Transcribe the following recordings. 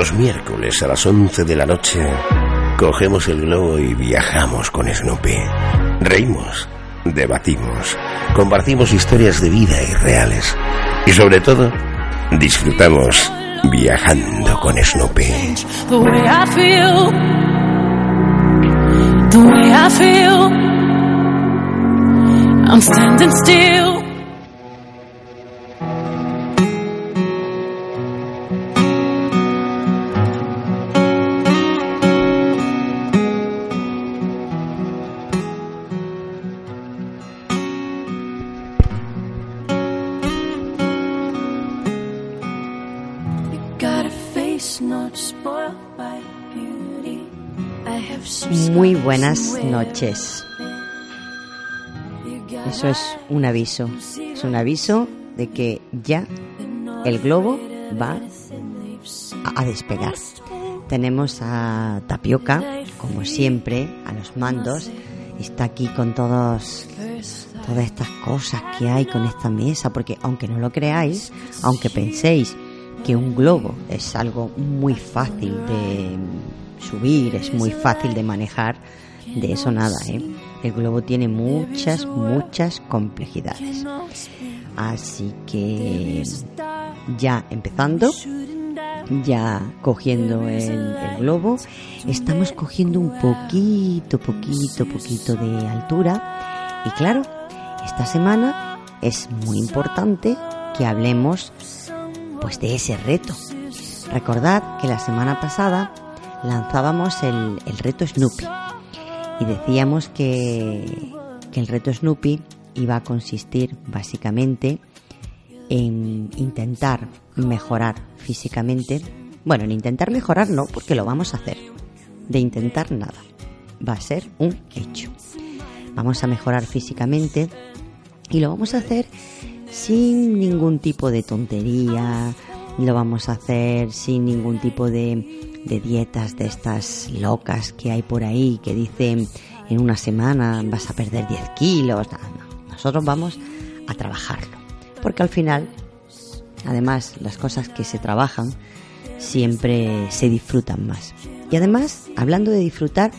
Los miércoles a las 11 de la noche cogemos el globo y viajamos con Snoopy. Reímos, debatimos, compartimos historias de vida y reales y sobre todo disfrutamos viajando con Snoopy. The way I feel, I'm standing still. Noches. Eso es un aviso. Es un aviso de que ya el globo va a despegar. Tenemos a Tapioca, como siempre, a los mandos. Está aquí con todos todas estas cosas que hay con esta mesa, porque aunque no lo creáis, aunque penséis que un globo es algo muy fácil de subir, es muy fácil de manejar, de eso nada, ¿eh? El globo tiene muchas, muchas complejidades. Así que ya empezando, ya cogiendo el, el globo, estamos cogiendo un poquito, poquito, poquito de altura. Y claro, esta semana es muy importante que hablemos pues de ese reto. Recordad que la semana pasada lanzábamos el, el reto Snoopy y decíamos que, que el reto Snoopy iba a consistir básicamente en intentar mejorar físicamente. Bueno, en intentar mejorar no, porque lo vamos a hacer. De intentar nada. Va a ser un hecho. Vamos a mejorar físicamente y lo vamos a hacer sin ningún tipo de tontería. Lo vamos a hacer sin ningún tipo de, de dietas de estas locas que hay por ahí que dicen en una semana vas a perder 10 kilos. No, no. Nosotros vamos a trabajarlo. Porque al final, además, las cosas que se trabajan siempre se disfrutan más. Y además, hablando de disfrutar,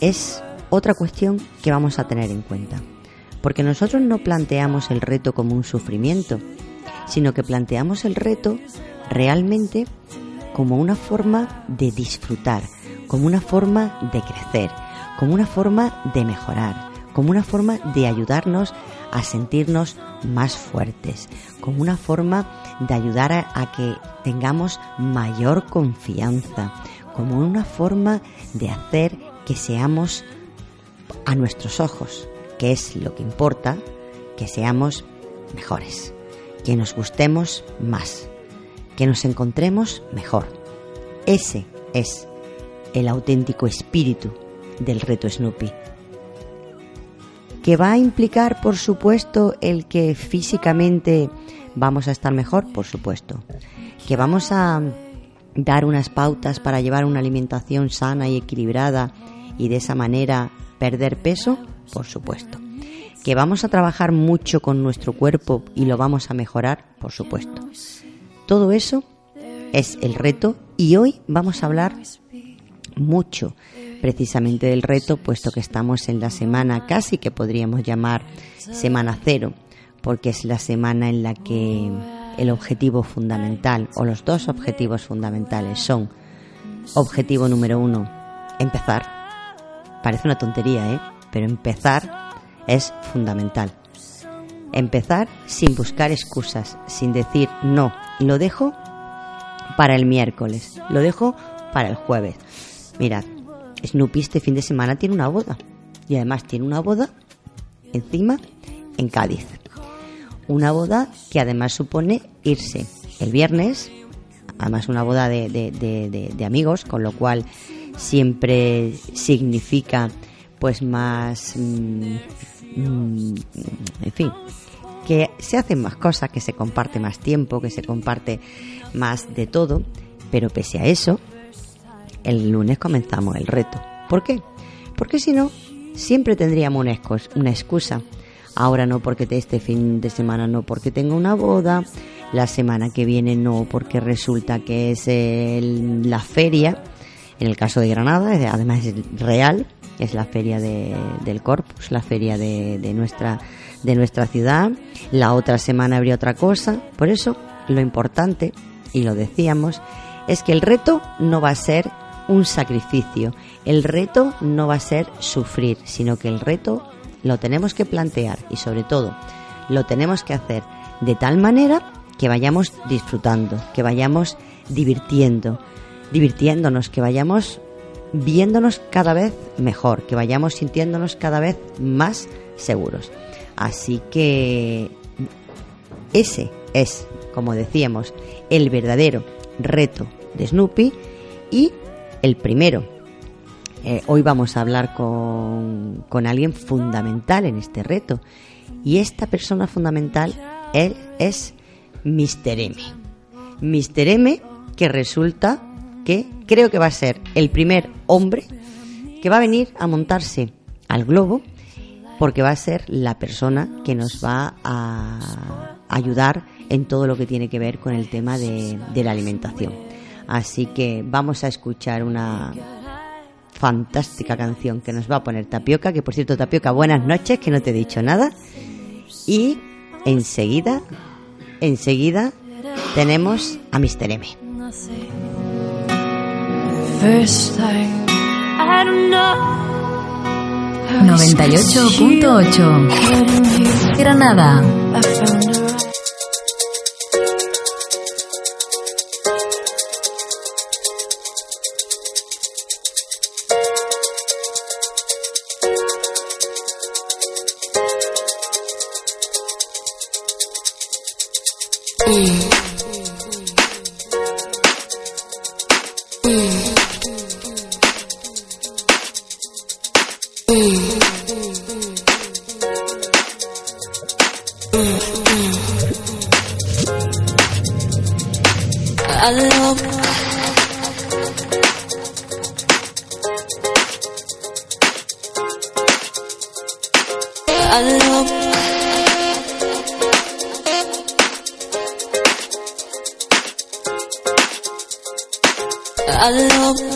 es otra cuestión que vamos a tener en cuenta. Porque nosotros no planteamos el reto como un sufrimiento, sino que planteamos el reto realmente como una forma de disfrutar, como una forma de crecer, como una forma de mejorar, como una forma de ayudarnos a sentirnos más fuertes, como una forma de ayudar a, que tengamos mayor confianza, como una forma de hacer que seamos a nuestros ojos, que es lo que importa, que seamos mejores, que nos gustemos más, que nos encontremos mejor. Ese es el auténtico espíritu del reto Snoopy. Que va a implicar, por supuesto, el que físicamente vamos a estar mejor, por supuesto. Que vamos a dar unas pautas para llevar una alimentación sana y equilibrada y de esa manera perder peso, por supuesto. Que vamos a trabajar mucho con nuestro cuerpo y lo vamos a mejorar, por supuesto. Todo eso es el reto y hoy vamos a hablar mucho precisamente del reto, puesto que estamos en la semana casi que podríamos llamar semana cero, porque es la semana en la que el objetivo fundamental o los dos objetivos fundamentales son objetivo número uno, empezar. Parece una tontería, ¿eh? Pero empezar es fundamental. Empezar sin buscar excusas, sin decir no, lo dejo para el miércoles, lo dejo para el jueves. Mirad, Snoopy este fin de semana tiene una boda. Y además tiene una boda encima en Cádiz. Una boda que además supone irse el viernes, además una boda de, de- de- de- amigos, con lo cual siempre significa pues más... mm, mm, en fin, que se hacen más cosas, que se comparte más tiempo, que se comparte más de todo, pero pese a eso, el lunes comenzamos el reto. ¿Por qué? Porque si no, siempre tendríamos una, excus- una excusa. Ahora no porque te- este fin de semana no porque tengo una boda, La semana que viene no, porque resulta que es la feria, en el caso de Granada, además es real, es la feria del Corpus, la feria de, de, nuestra, de nuestra ciudad. La otra semana habría otra cosa. Por eso, lo importante, y lo decíamos, es que el reto no va a ser un sacrificio, el reto no va a ser sufrir, sino que el reto lo tenemos que plantear y sobre todo lo tenemos que hacer de tal manera que vayamos disfrutando, que vayamos divirtiendo, divirtiéndonos, que vayamos viéndonos cada vez mejor, que vayamos sintiéndonos cada vez más seguros. Así que ese es, como decíamos, el verdadero reto de Snoopy y el primero. Eh, hoy vamos a hablar con, con alguien fundamental en este reto y esta persona fundamental él es Mr. M. Mr. M que resulta que creo que va a ser el primer hombre que va a venir a montarse al globo porque va a ser la persona que nos va a ayudar en todo lo que tiene que ver con el tema de, de la alimentación. Así que vamos a escuchar una fantástica canción que nos va a poner Tapioca, que por cierto Tapioca, buenas noches, que no te he dicho nada. Y enseguida, enseguida tenemos a Mr. M. 98.8 Granada I love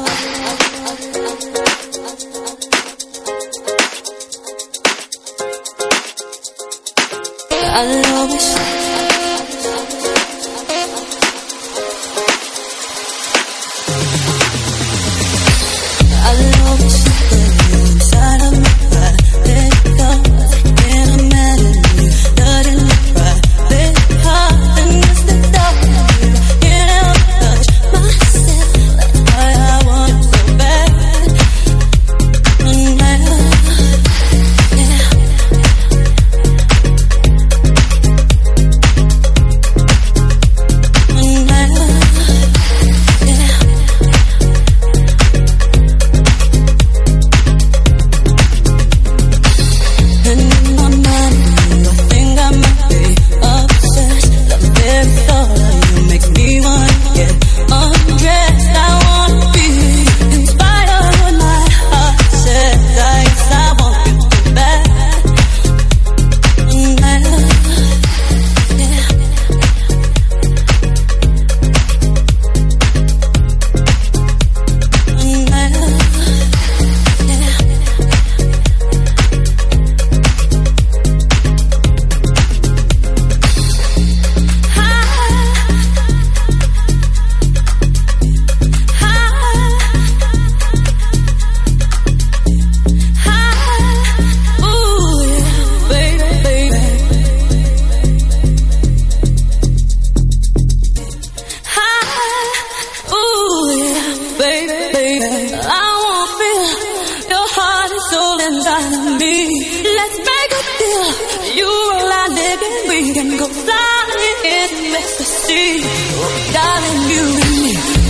Let's make a deal. You and I live and we can go flying in ecstasy. Darling, you and me.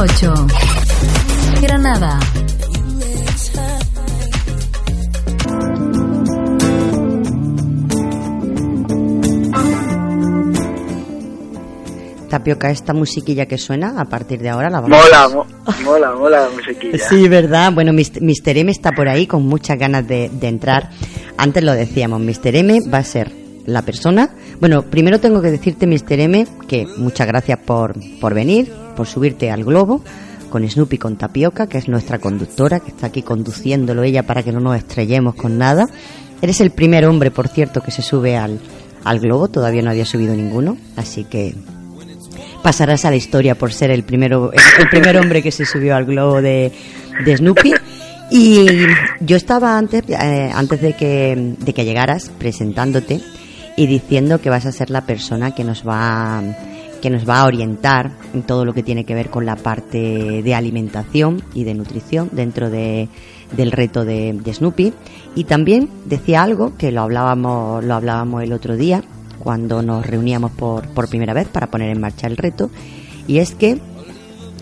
101.8 Granada. Tapioca, esta musiquilla que suena a partir de ahora la vamos Mola, mo- mola, mola la musiquilla. Sí, ¿verdad? Bueno, Mis- Mr. M está por ahí con muchas ganas de, de entrar. Antes lo decíamos, Mr. M va a ser la persona. Bueno, primero tengo que decirte, Mr. M, que muchas gracias por, por venir, por subirte al globo con Snoopy con Tapioca, que es nuestra conductora, que está aquí conduciéndolo ella para que no nos estrellemos con nada. Eres el primer hombre, por cierto, que se sube al, al globo, todavía no había subido ninguno, así que pasarás a la historia por ser el primero el primer hombre que se subió al globo de, de Snoopy y yo estaba antes eh, antes de que de que llegaras presentándote y diciendo que vas a ser la persona que nos va que nos va a orientar en todo lo que tiene que ver con la parte de alimentación y de nutrición dentro de, del reto de, de Snoopy y también decía algo que lo hablábamos lo hablábamos el otro día cuando nos reuníamos por, por primera vez para poner en marcha el reto y es que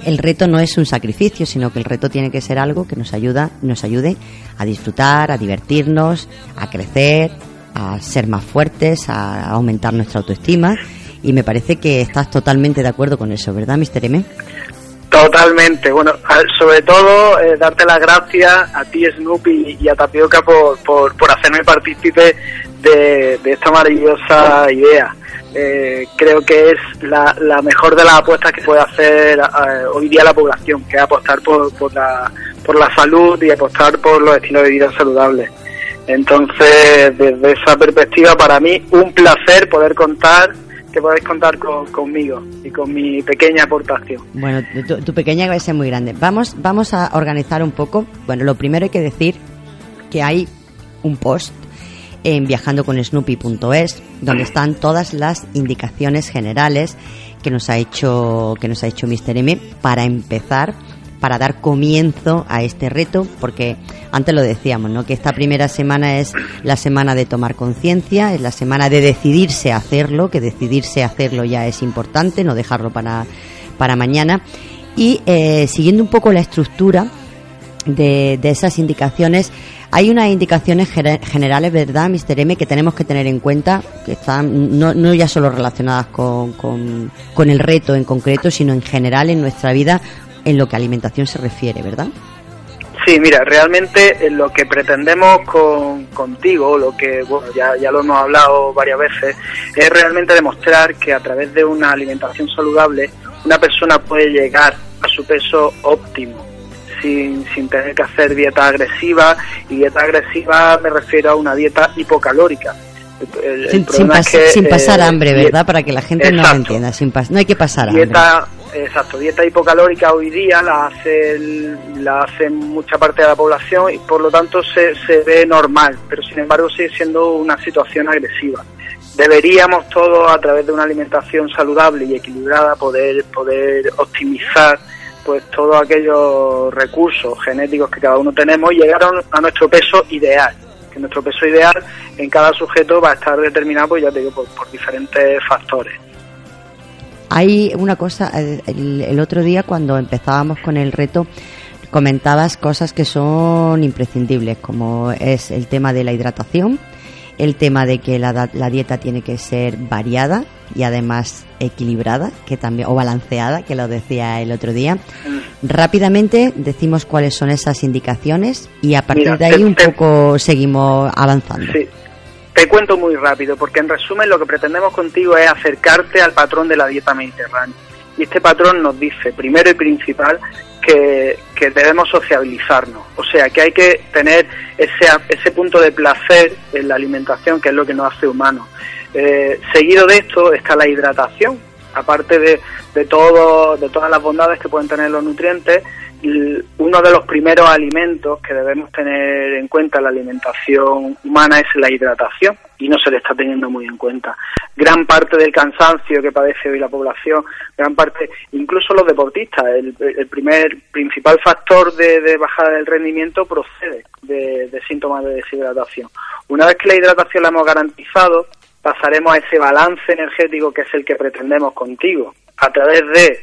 el reto no es un sacrificio, sino que el reto tiene que ser algo que nos ayuda, nos ayude a disfrutar, a divertirnos, a crecer, a ser más fuertes, a aumentar nuestra autoestima. Y me parece que estás totalmente de acuerdo con eso, ¿verdad, Mr. M? Totalmente. Bueno, sobre todo eh, darte las gracias a ti, Snoopy, y a Tapioca por, por, por hacerme partícipe de, de esta maravillosa idea. Eh, creo que es la, la mejor de las apuestas que puede hacer eh, hoy día la población, que es apostar por, por, la, por la salud y apostar por los estilos de vida saludables. Entonces, desde esa perspectiva, para mí, un placer poder contar que podéis contar con- conmigo y con mi pequeña aportación. Bueno, tu, tu pequeña va a ser muy grande. Vamos, vamos a organizar un poco. Bueno, lo primero hay que decir que hay un post en viajandoconesnoopy.es donde están todas las indicaciones generales que nos ha hecho que nos ha hecho Mr. M para empezar para dar comienzo a este reto porque antes lo decíamos no que esta primera semana es la semana de tomar conciencia es la semana de decidirse a hacerlo que decidirse a hacerlo ya es importante no dejarlo para para mañana y eh, siguiendo un poco la estructura de, de esas indicaciones. Hay unas indicaciones generales, ¿verdad, Mr. M, que tenemos que tener en cuenta, que están no, no ya solo relacionadas con, con, con el reto en concreto, sino en general en nuestra vida en lo que alimentación se refiere, ¿verdad? Sí, mira, realmente eh, lo que pretendemos con, contigo, lo que bueno, ya, ya lo hemos hablado varias veces, es realmente demostrar que a través de una alimentación saludable una persona puede llegar a su peso óptimo sin, sin tener que hacer dieta agresiva y dieta agresiva me refiero a una dieta hipocalórica. El- el Sin, es que, sin pasar eh, hambre, ¿verdad? Para que la gente no lo entienda. Sin pas- no hay que pasar hambre. dieta exacto dieta hipocalórica hoy día la hace el- la hace mucha parte de la población y por lo tanto se, se ve normal pero sin embargo sigue siendo una situación agresiva deberíamos todos a través de una alimentación saludable y equilibrada poder poder optimizar pues todos aquellos recursos genéticos que cada uno tenemos y llegar a nuestro peso ideal que nuestro peso ideal en cada sujeto va a estar determinado pues ya te digo por- diferentes factores. Hay una cosa, el otro día cuando empezábamos con el reto comentabas cosas que son imprescindibles, como es el tema de la hidratación, el tema de que la, la dieta tiene que ser variada y además equilibrada, que también o balanceada, que lo decía el otro día. Rápidamente decimos cuáles son esas indicaciones y a partir Mira, de ahí te- un te- poco seguimos avanzando. Sí. Te cuento muy rápido, porque en resumen lo que pretendemos contigo es acercarte al patrón de la dieta mediterránea. Y este patrón nos dice, primero y principal, que, que debemos sociabilizarnos. O sea, que hay que tener ese, ese punto de placer en la alimentación, que es lo que nos hace humanos. Eh, seguido de esto está la hidratación. Aparte de, de, todo, de todas las bondades que pueden tener los nutrientes, uno de los primeros alimentos que debemos tener en cuenta en la alimentación humana es la hidratación y no se le está teniendo muy en cuenta. Gran parte del cansancio que padece hoy la población, gran parte, incluso los deportistas, el, primer principal factor de, bajada del rendimiento procede de, de síntomas de deshidratación. Una vez que la hidratación la hemos garantizado, pasaremos a ese balance energético que es el que pretendemos contigo, a través de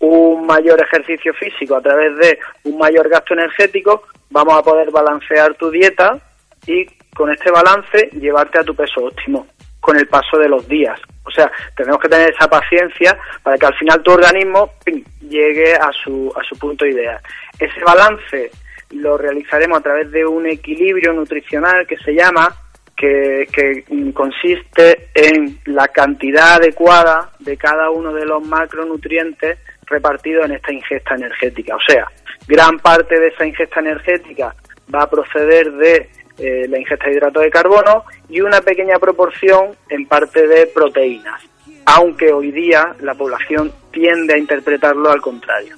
un mayor ejercicio físico a través de un mayor gasto energético, vamos a poder balancear tu dieta y con este balance llevarte a tu peso óptimo con el paso de los días. O sea, tenemos que tener esa paciencia para que al final tu organismo llegue a su, a su punto ideal. Ese balance lo realizaremos a través de un equilibrio nutricional que se llama, que, que consiste en la cantidad adecuada de cada uno de los macronutrientes repartidos en esta ingesta energética. O sea, gran parte de esa ingesta energética va a proceder de eh, la ingesta de hidratos de carbono y una pequeña proporción en parte de proteínas, aunque hoy día la población tiende a interpretarlo al contrario.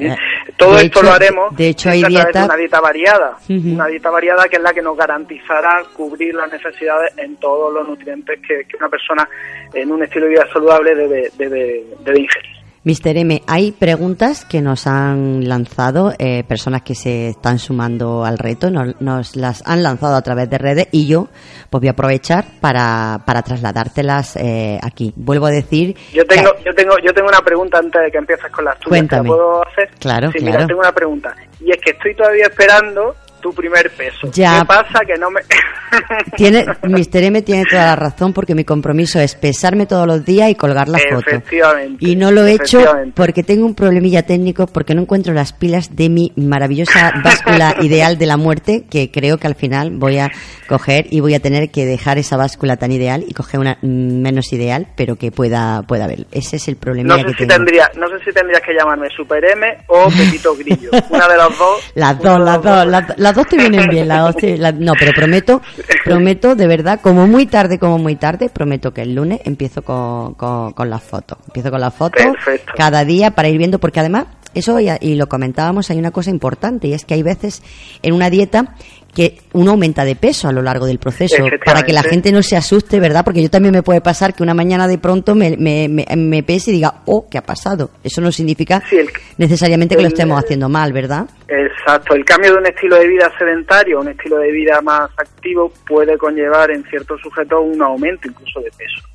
Eh, Todo de esto hecho- lo haremos de hecho, hay a través de una dieta variada, una dieta variada que es la que nos garantizará cubrir las necesidades en todos los nutrientes que, que una persona en un estilo de vida saludable debe, debe, debe ingerir. Mr. M, hay preguntas que nos han lanzado eh, personas que se están sumando al reto, nos, nos las han lanzado a través de redes y yo pues voy a aprovechar para, para trasladártelas eh, aquí. Vuelvo a decir... Yo tengo, que- yo tengo, yo tengo una pregunta antes de que empieces con las tuyas. ¿Te la Cuéntame. puedo hacer? Claro, sí, claro. mira, tengo una pregunta. Y es que estoy todavía esperando tu primer peso. Ya. ¿Qué pasa? Que no me... Tiene, Mr. M tiene toda la razón porque mi compromiso es pesarme todos los días y colgar la foto. Efectivamente, Y no lo he hecho porque tengo un problemilla técnico, porque no encuentro las pilas de mi maravillosa báscula ideal de la muerte, que creo que al final voy a coger y voy a tener que dejar esa báscula tan ideal y coger una menos ideal, pero que pueda, pueda ver. Ese es el No problemilla sé, que si tengo. tendría, no sé si tendrías que llamarme Super M o Pepito Grillo. Una de las dos. Las dos, las dos, las, las dos te vienen bien, las dos te- la- no, pero prometo, prometo de verdad, como muy tarde, como muy tarde, prometo que el lunes empiezo con, con, con las fotos. Empiezo con las fotos Perfecto. cada día para ir viendo, porque además, eso ya- y lo comentábamos, hay una cosa importante y es que hay veces en una dieta que uno aumenta de peso a lo largo del proceso para que la gente no se asuste, ¿verdad? Porque yo también me puede pasar que una mañana de pronto me, me, me, me pese y diga, oh, ¿qué ha pasado? Eso no significa Sí, el- necesariamente que lo estemos haciendo mal, ¿verdad? Exacto, el cambio de un estilo de vida sedentario a un estilo de vida más activo puede conllevar en ciertos sujetos un aumento incluso de peso.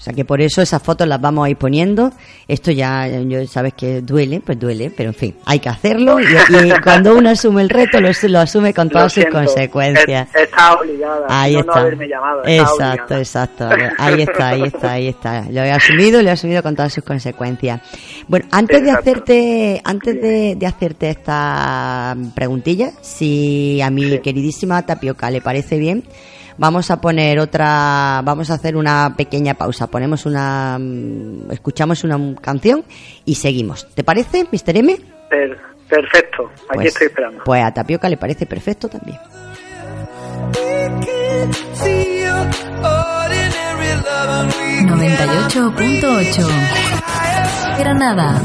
O sea que por eso esas fotos las vamos a ir poniendo. Esto ya, yo sabes que duele, pues duele, pero en fin, hay que hacerlo y, y cuando uno asume el reto lo, lo asume con todas sus consecuencias. es- Está obligada. Ahí no, está. no haberme llamado. está exacto, obligada. exacto. Ahí está, ahí está, ahí está. Lo he asumido, lo he asumido con todas sus consecuencias. Bueno, antes de hacerte, antes de, de hacerte esta preguntilla, si a mi Sí. queridísima Tapioca le parece bien, vamos a poner otra, vamos a hacer una pequeña pausa. Ponemos una, mm, escuchamos una canción y seguimos. ¿Te parece, Mr. M? Per- perfecto, aquí Pues- estoy esperando. Pues a Tapioca le parece perfecto también. 98.8 Granada.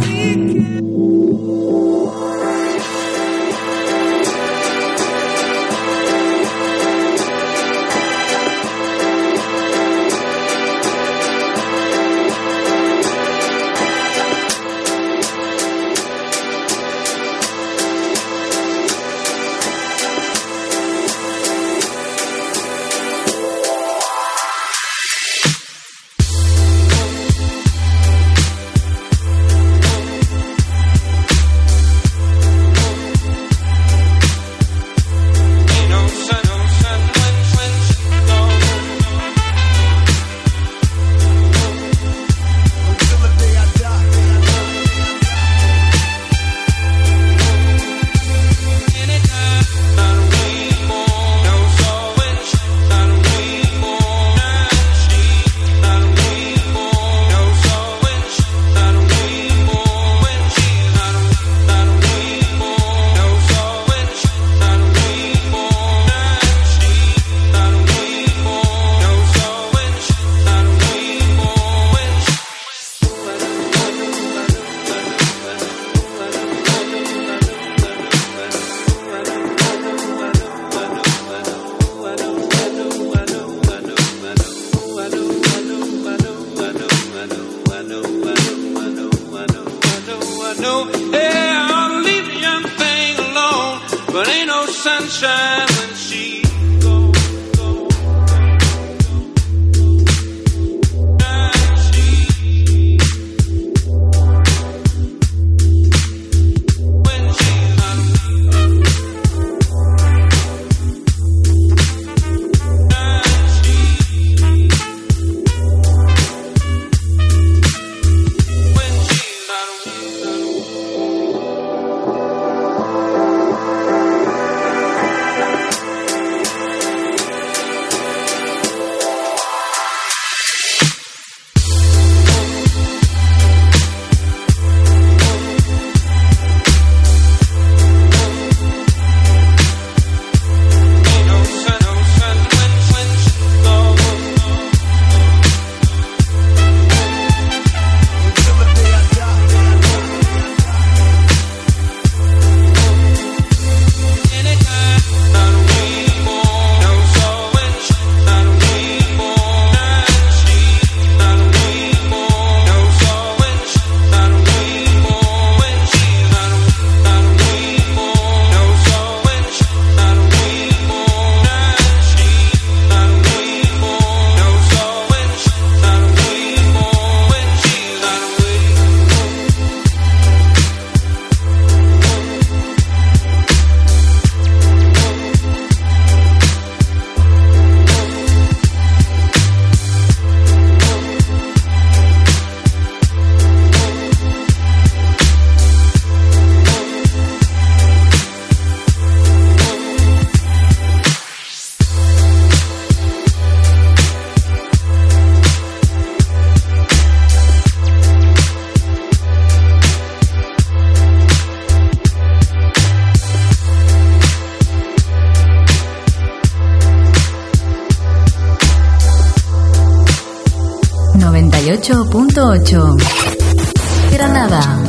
98.8 Granada.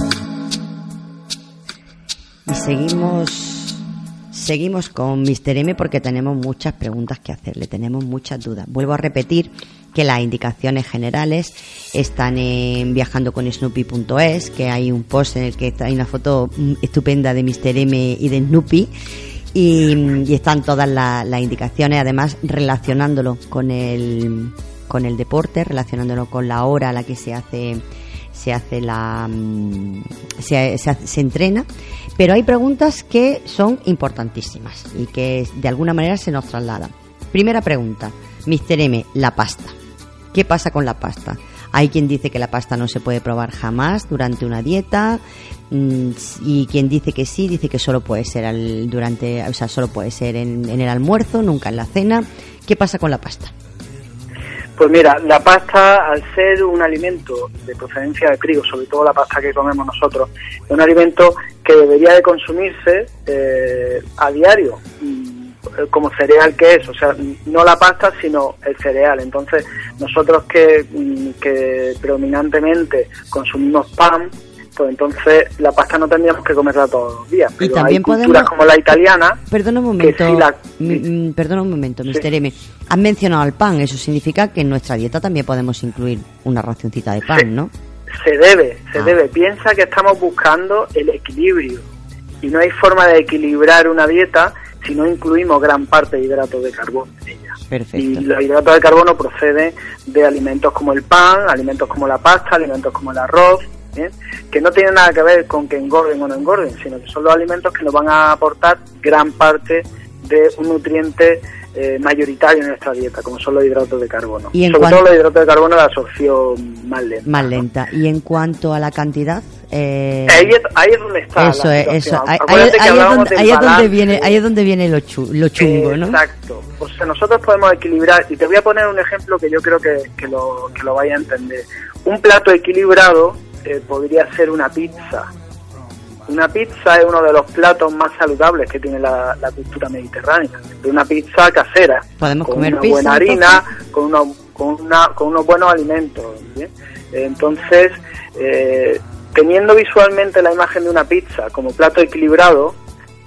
Y seguimos seguimos con Mr. M porque tenemos muchas preguntas que hacerle, tenemos muchas dudas. Vuelvo a repetir que las indicaciones generales están en viajandocoSnoopy.es, que hay un post en el que hay una foto estupenda de Mr. M y de Snoopy. Y, están todas la- las indicaciones, además relacionándolo con el, con el deporte, relacionándolo con la hora a la que se hace se hace la mm, se, se se entrena pero hay preguntas que son importantísimas y que de alguna manera se nos trasladan primera pregunta Mr. M la pasta ¿qué pasa con la pasta? hay quien dice que la pasta no se puede probar jamás durante una dieta mm, y quien dice que sí dice que solo puede ser al- durante o sea solo puede ser en el almuerzo nunca en la cena ¿qué pasa con la pasta? Pues mira, la pasta, al ser un alimento de procedencia de trigo, sobre todo la pasta que comemos nosotros, es un alimento que debería de consumirse eh, a diario, mm, como cereal que es, o sea, no la pasta, sino el cereal. Entonces, nosotros que, mm, que predominantemente consumimos pan, pues entonces la pasta no tendríamos que comerla todos los días. Pero también hay culturas podemos- como la italiana, Perdona un momento, sí la- mm, perdona un momento, Mr. M. Has mencionado el pan, eso significa que en nuestra dieta también podemos incluir una racioncita de pan, Sí. ¿no? Se debe, se Ah. debe. Piensa que estamos buscando el equilibrio y no hay forma de equilibrar una dieta si no incluimos gran parte de hidratos de carbono en ella. Y Perfecto. los hidratos de carbono proceden de alimentos como el pan, alimentos como la pasta, alimentos como el arroz, ¿bien? que no tienen nada que ver con que engorden o no engorden, sino que son los alimentos que nos van a aportar gran parte de un nutriente eh, mayoritario en nuestra dieta, como son los hidratos de carbono. Y en Sobre cuan- todo los hidratos de carbono de absorción más lenta. Más ¿no? lenta. Y en cuanto a la cantidad, eh, Ahí es, ahí es donde está. eso la es, eso. Ahí, ahí- es donde, del ahí es donde balance. viene, ahí es donde viene lo, chu- lo chungo, ¿no? Exacto. O sea, nosotros podemos equilibrar, y te voy a poner un ejemplo que yo creo que, que lo, que lo vaya a entender. Un plato equilibrado eh, podría ser una pizza. Una pizza es uno de los platos más saludables que tiene la, la cultura mediterránea. De una pizza casera. Podemos con comer una pizza, buena harina, con, unos, con, una, con unos buenos alimentos. ¿bien? Entonces, eh, teniendo visualmente la imagen de una pizza como plato equilibrado,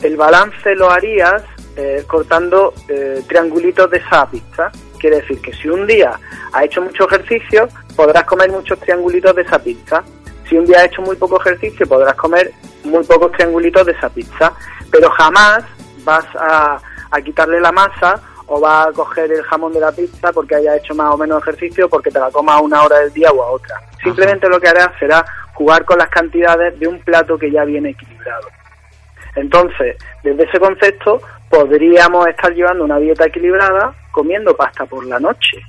el balance lo harías eh, cortando eh, triangulitos de esa pizza. Quiere decir que si un día has hecho mucho ejercicio, podrás comer muchos triangulitos de esa pizza. Si un día has hecho muy poco ejercicio, podrás comer muy pocos triangulitos de esa pizza. Pero jamás vas a, a quitarle la masa o vas a coger el jamón de la pizza porque haya hecho más o menos ejercicio porque te la comas a una hora del día o a otra. Simplemente lo que harás será jugar con las cantidades de un plato que ya viene equilibrado. Entonces, desde ese concepto, podríamos estar llevando una dieta equilibrada comiendo pasta por la noche.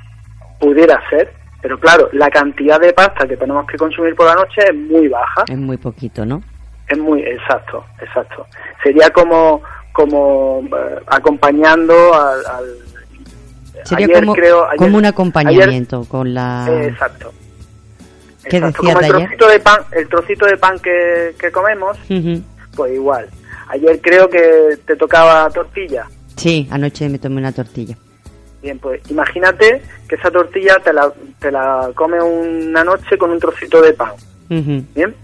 Pudiera ser, pero claro, la cantidad de pasta que tenemos que consumir por la noche es muy baja. Es muy poquito, ¿no? Es muy exacto, exacto. Sería como como eh, acompañando al, al- Sería ayer como, creo- ayer- como un ayer- acompañamiento con la... eh, exacto. ¿Qué Exacto, decías como el trocito de pan, el trocito de pan que, que comemos, pues igual. Ayer creo que te tocaba tortilla. Sí, anoche me tomé una tortilla. Bien, pues imagínate que esa tortilla te la, te la comes una noche con un trocito de pan, Ujú. ¿bien?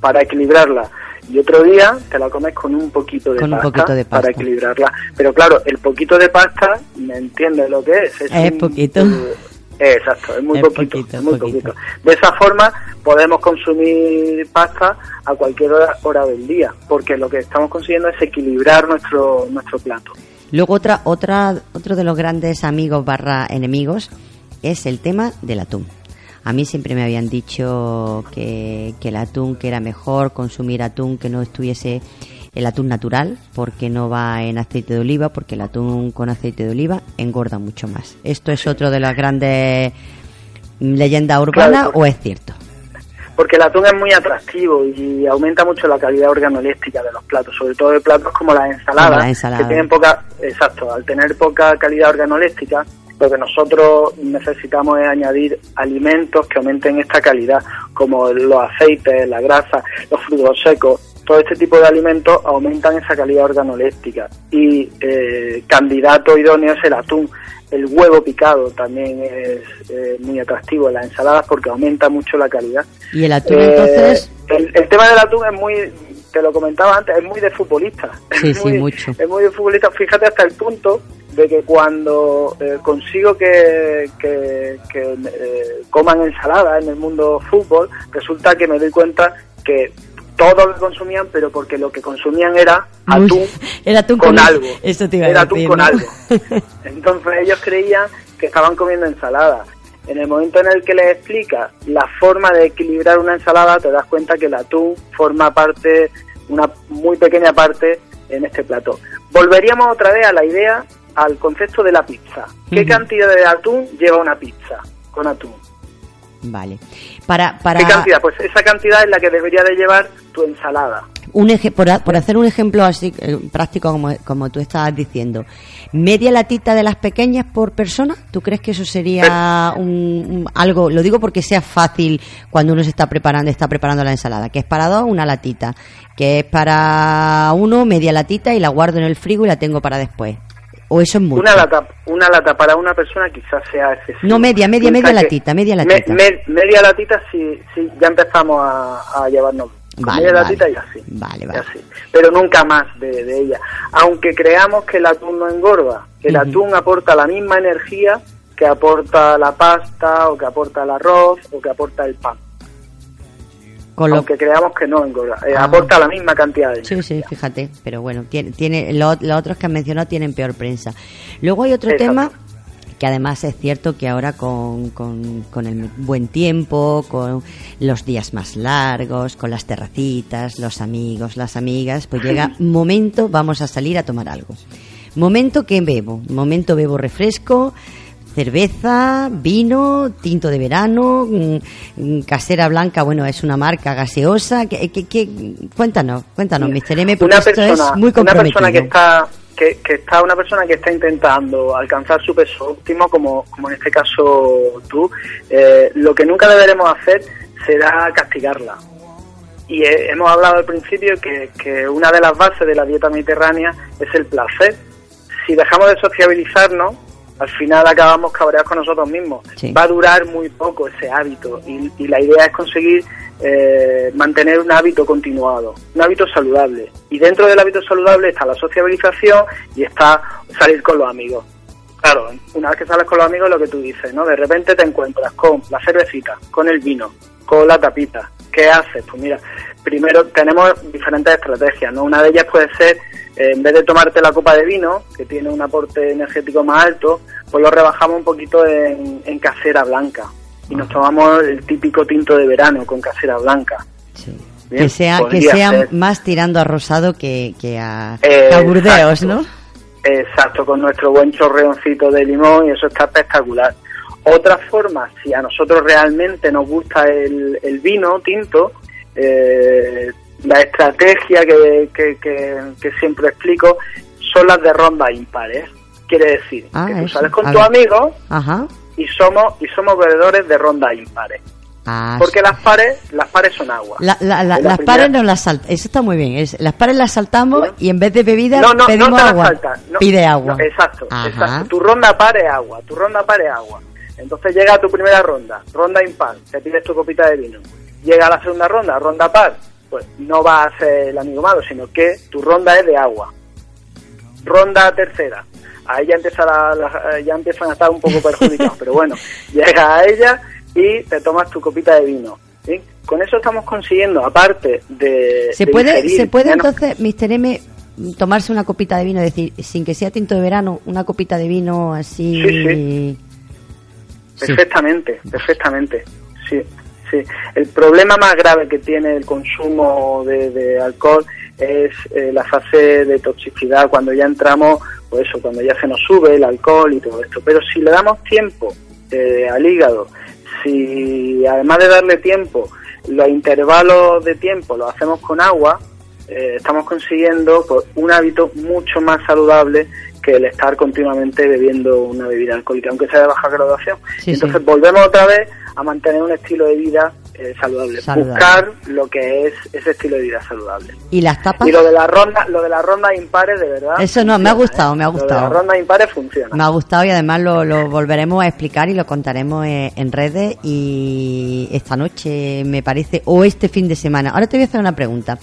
Para equilibrarla. Y otro día te la comes con un poquito de, Con un pasta, poquito de para pasta. equilibrarla. Pero claro, el poquito de pasta, ¿me entiendes lo que es? Es un- poquito. eh, exacto, es muy Es poquito, poquito, es muy poquito. poquito. De esa forma podemos consumir pasta a cualquier hora, hora del día, porque lo que estamos consiguiendo es equilibrar nuestro, nuestro plato. Luego otra, otra, otro de los grandes amigos barra enemigos es el tema del atún. A mí siempre me habían dicho que, que el atún, que era mejor consumir atún que no estuviese el atún natural, porque no va en aceite de oliva, porque el atún con aceite de oliva engorda mucho más. ¿Esto es otro de las grandes leyendas urbanas Claro, o es cierto? porque el atún es muy atractivo y aumenta mucho la calidad organoléctrica de los platos, sobre todo de platos como las ensaladas, Como la ensalada. que tienen poca, exacto, al tener poca calidad organoléctrica, lo que nosotros necesitamos es añadir alimentos que aumenten esta calidad, como los aceites, la grasa, los frutos secos, todo este tipo de alimentos aumentan esa calidad organoléptica y eh, candidato idóneo es el atún. El huevo picado también es eh, muy atractivo en las ensaladas porque aumenta mucho la calidad. ¿Y el atún Eh, entonces? El, el tema del atún es muy, te lo comentaba antes, es muy de futbolista. Sí, Es sí, muy- mucho. Es muy de futbolista. Fíjate hasta el punto de que cuando eh, consigo que, que, que, eh, coman ensalada en el mundo fútbol, resulta que me doy cuenta que todos lo consumían, pero porque lo que consumían era atún Era atún con con- algo. Eso te iba a Era atún decir, con ¿no? algo. Entonces ellos creían que estaban comiendo ensalada. En el momento en el que les explica la forma de equilibrar una ensalada, te das cuenta que el atún forma parte, una muy pequeña parte en este plato. Volveríamos otra vez a la idea, al concepto de la pizza. ¿Qué cantidad de atún lleva una pizza con atún? Vale. Para, para ¿Qué cantidad? Pues esa cantidad es la que debería de llevar tu ensalada. un eje- por, hacer un ejemplo así eh, práctico como, como tú estabas diciendo, media latita de las pequeñas por persona, ¿tú crees que eso sería un, un- algo? Lo digo porque sea fácil cuando uno se está preparando, está preparando la ensalada, que es para dos una latita, que es para uno media latita y la guardo en el frigo y la tengo para después. O eso es mucho. Una lata, una lata para una persona quizás sea excesivo. No, media, media, media latita, media me- latita. me- media latita sí, sí, ya empezamos a, a llevarnos. Vale, media vale. latita ya sí. Vale, vale. sí. Pero nunca más de, de ella. Aunque creamos que el atún no engorda, el atún aporta la misma energía que aporta la pasta, o que aporta el arroz, o que aporta el pan. Con lo- Aunque creamos que no engorda. Eh, Ah. Aporta la misma cantidad de Sí, sí, fíjate, pero bueno, tiene, tiene lo- los otros que has mencionado tienen peor prensa. Luego hay otro Exacto. tema que además es cierto que ahora con, con, con el buen tiempo, con los días más largos, con las terracitas, los amigos, las amigas, pues llega momento, vamos a salir a tomar algo. Momento que bebo, momento bebo refresco, cerveza, vino, tinto de verano, mm, mm, casera blanca, bueno, es una marca gaseosa. ¿Qué, qué- qué- Cuéntanos, cuéntanos, Mr. M, porque una esto persona, es muy una comprometido. persona que está que, que está una persona que está intentando alcanzar su peso óptimo como, como en este caso tú eh, lo que nunca deberemos hacer será castigarla y eh, hemos hablado al principio que, que una de las bases de la dieta mediterránea es el placer si dejamos de sociabilizarnos al final acabamos cabreados con nosotros mismos Sí. va a durar muy poco ese hábito y, y la idea es conseguir eh, mantener un hábito continuado, un hábito saludable. Y dentro del hábito saludable está la sociabilización y está salir con los amigos. Claro, una vez que sales con los amigos, lo que tú dices, ¿no? De repente te encuentras con la cervecita, con el vino, con la tapita. ¿Qué haces? Pues mira, primero tenemos diferentes estrategias, ¿no? Una de ellas puede ser, en vez de tomarte la copa de vino, que tiene un aporte energético más alto, pues lo rebajamos un poquito en, en casera blanca. Y nos tomamos el típico tinto de verano con casera blanca. Sí. Bien, que sea, que sea ser. más tirando a rosado que, que a, Eh, que a Burdeos, exacto. ¿no? Exacto, con nuestro buen chorreoncito de limón y eso está espectacular. Otra forma, si a nosotros realmente nos gusta el, el vino tinto, eh, la estrategia que, que, que- que siempre explico son las de rondas impares. Quiere decir Ah, que tú eso. sales con A tus ver. amigos Ajá. y somos y somos bebedores de rondas impares. Ah, Porque las pares, las pares son agua. La- la- la- las primera- pares no las saltamos. Eso está muy bien. Es, las pares las saltamos y en vez de bebida no, no, pedimos no te la agua. Pide agua. no, exacto, Ajá. exacto. Tu ronda par es agua, tu ronda par es agua. Entonces llega a tu primera ronda, ronda impar, te pides tu copita de vino. Llega a la segunda ronda, ronda par, pues no va a ser el amigo malo, sino que tu ronda es de agua. Ronda tercera, ahí ya, empieza la- la- ya empiezan a estar un poco perjudicados, pero bueno, llega a ella y te tomas tu copita de vino. ¿sí? Con eso estamos consiguiendo, aparte de... ¿Se de puede, ingerir ¿se puede entonces, Mr. M, tomarse una copita de vino? Es decir, sin que sea tinto de verano, una copita de vino así. Sí, Sí. Perfectamente, perfectamente. Sí, sí. El problema más grave que tiene el consumo de, de alcohol es eh, la fase de toxicidad, cuando ya entramos, pues eso, cuando ya se nos sube el alcohol y todo esto. Pero si le damos tiempo eh, al hígado, si además de darle tiempo, los intervalos de tiempo los hacemos con agua, eh, estamos consiguiendo pues, un hábito mucho más saludable que el estar continuamente bebiendo una bebida alcohólica, aunque sea de baja graduación. Sí, Entonces sí. volvemos otra vez a mantener un estilo de vida eh, saludable. Saludable. Buscar lo que es ese estilo de vida saludable. ¿Y las tapas? Y lo de la ronda, lo de la ronda impares, de verdad. Eso no, me ha gustado, me ha Lo de gustado. la ronda impares funciona. Me ha gustado y además lo, lo volveremos a explicar y lo contaremos eh, en redes y esta noche me parece, o este fin de semana. Ahora te voy a hacer una pregunta.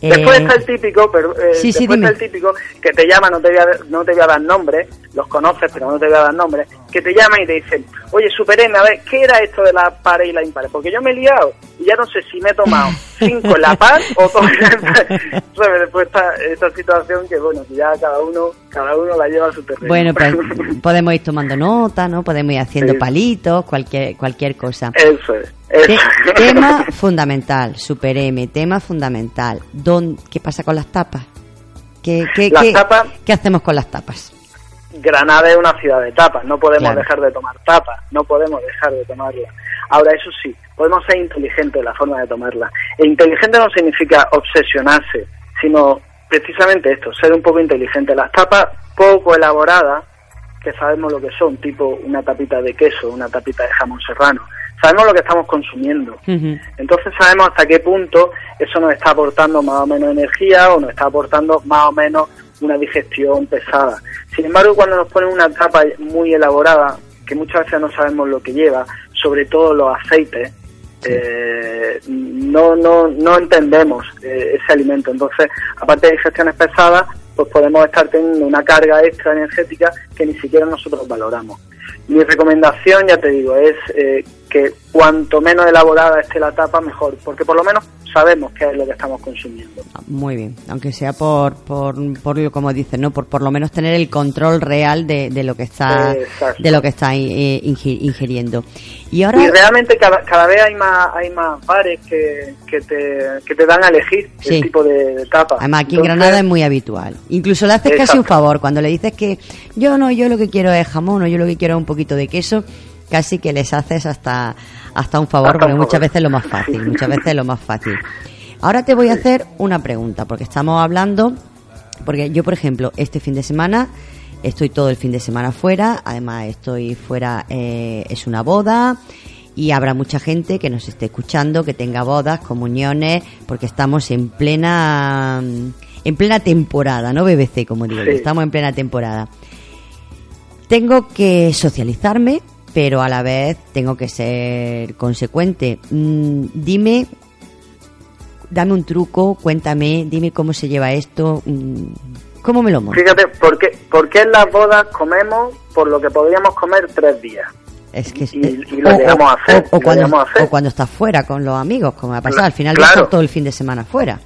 Después está el típico, pero eh, Sí, sí, después está el típico que te llama, no te, voy a, no te voy a dar nombre, los conoces, pero no te voy a dar nombre, que te llama y te dicen, oye, supereme, a ver, ¿qué era esto de la pares y la impares? Porque yo me he liado y ya no sé si me he tomado cinco en la par o todo. ¿Sabes? Después está esta situación que, bueno, que ya cada uno, cada uno la lleva a su terreno. Bueno, pues podemos ir tomando nota, ¿no? Podemos ir haciendo Sí. palitos, cualquier cualquier cosa. Eso es. Te- tema fundamental, Super M, tema fundamental. ¿Dón- ¿Qué pasa con las tapas? ¿Qué, qué, Las qué- tapas- qué hacemos con las tapas? Granada es una ciudad de tapas, no podemos Claro. dejar de tomar tapas, no podemos dejar de tomarla. Ahora, eso sí, podemos ser inteligentes en la forma de tomarla. E inteligente no significa obsesionarse, sino precisamente esto, ser un poco inteligente. Las tapas poco elaboradas, que sabemos lo que son, tipo una tapita de queso, una tapita de jamón serrano, sabemos lo que estamos consumiendo. Entonces sabemos hasta qué punto eso nos está aportando más o menos energía o nos está aportando más o menos una digestión pesada. Sin embargo, cuando nos ponen una tapa muy elaborada, que muchas veces no sabemos lo que lleva, sobre todo los aceites, eh, no, no, no entendemos eh, ese alimento. Entonces, aparte de digestiones pesadas, pues podemos estar teniendo una carga extra energética que ni siquiera nosotros valoramos. Mi recomendación, ya te digo, es eh, que cuanto menos elaborada esté la tapa, mejor, porque por lo menos sabemos qué es lo que estamos consumiendo. Muy bien, aunque sea por, por, por lo- como dices, ¿no? Por por lo menos tener el control real de, de lo que está Exacto. de lo que está eh, ingi- ingiriendo. Y ahora Y realmente cada, cada vez hay más hay más bares que, que, te, que te dan a elegir Sí. el tipo de, tapa. Además, aquí en Granada es muy habitual. Incluso le haces casi un favor cuando le dices que yo no, yo lo que quiero es jamón o yo lo que quiero un poquito de queso, casi que les haces hasta, hasta un favor, porque muchas veces es lo más fácil, muchas veces es lo más fácil. Ahora te voy a hacer una pregunta, porque estamos hablando, porque yo, por ejemplo, este fin de semana estoy todo el fin de semana fuera, además estoy fuera, eh, es una boda y habrá mucha gente que nos esté escuchando, que tenga bodas, comuniones, porque estamos en plena en plena temporada, ¿no? BBC, como digo, Sí. estamos en plena temporada. Tengo que socializarme, pero a la vez tengo que ser consecuente. Mm, dime, dame un truco, cuéntame, dime cómo se lleva esto, mm, cómo me lo monto. Fíjate, ¿por qué, por qué en las bodas comemos por lo que podríamos comer tres días? Es que Y- y lo llegamos a hacer, o, cuando, a hacer. o cuando estás fuera con los amigos, como ha pasado. Al final Claro. todo el fin de semana fuera.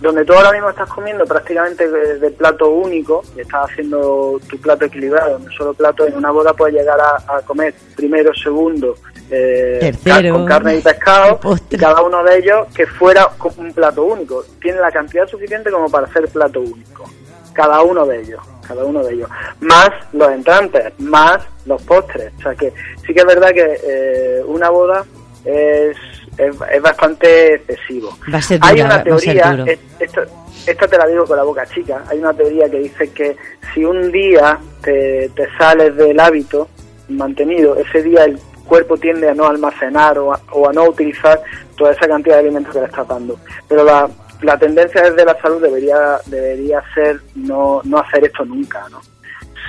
Donde tú ahora mismo estás comiendo prácticamente de, plato único, y estás haciendo tu plato equilibrado en un solo plato, en una boda puedes llegar a, a comer primero, segundo, eh, Tercero. con carne y pescado, Postre. y cada uno de ellos que fuera un plato único. Tiene la cantidad suficiente como para hacer plato único. Cada uno de ellos, cada uno de ellos. Más los entrantes, más los postres. O sea que sí que es verdad que eh, una boda es, es, es bastante excesivo. Va a ser Hay una teoría, es- esto, esto te la digo con la boca chica, hay una teoría que dice que si un día te, te sales del hábito mantenido, ese día el cuerpo tiende a no almacenar o a, o a no utilizar toda esa cantidad de alimentos que le estás dando. Pero la, la tendencia desde la salud debería, debería ser no, no hacer esto nunca, ¿no?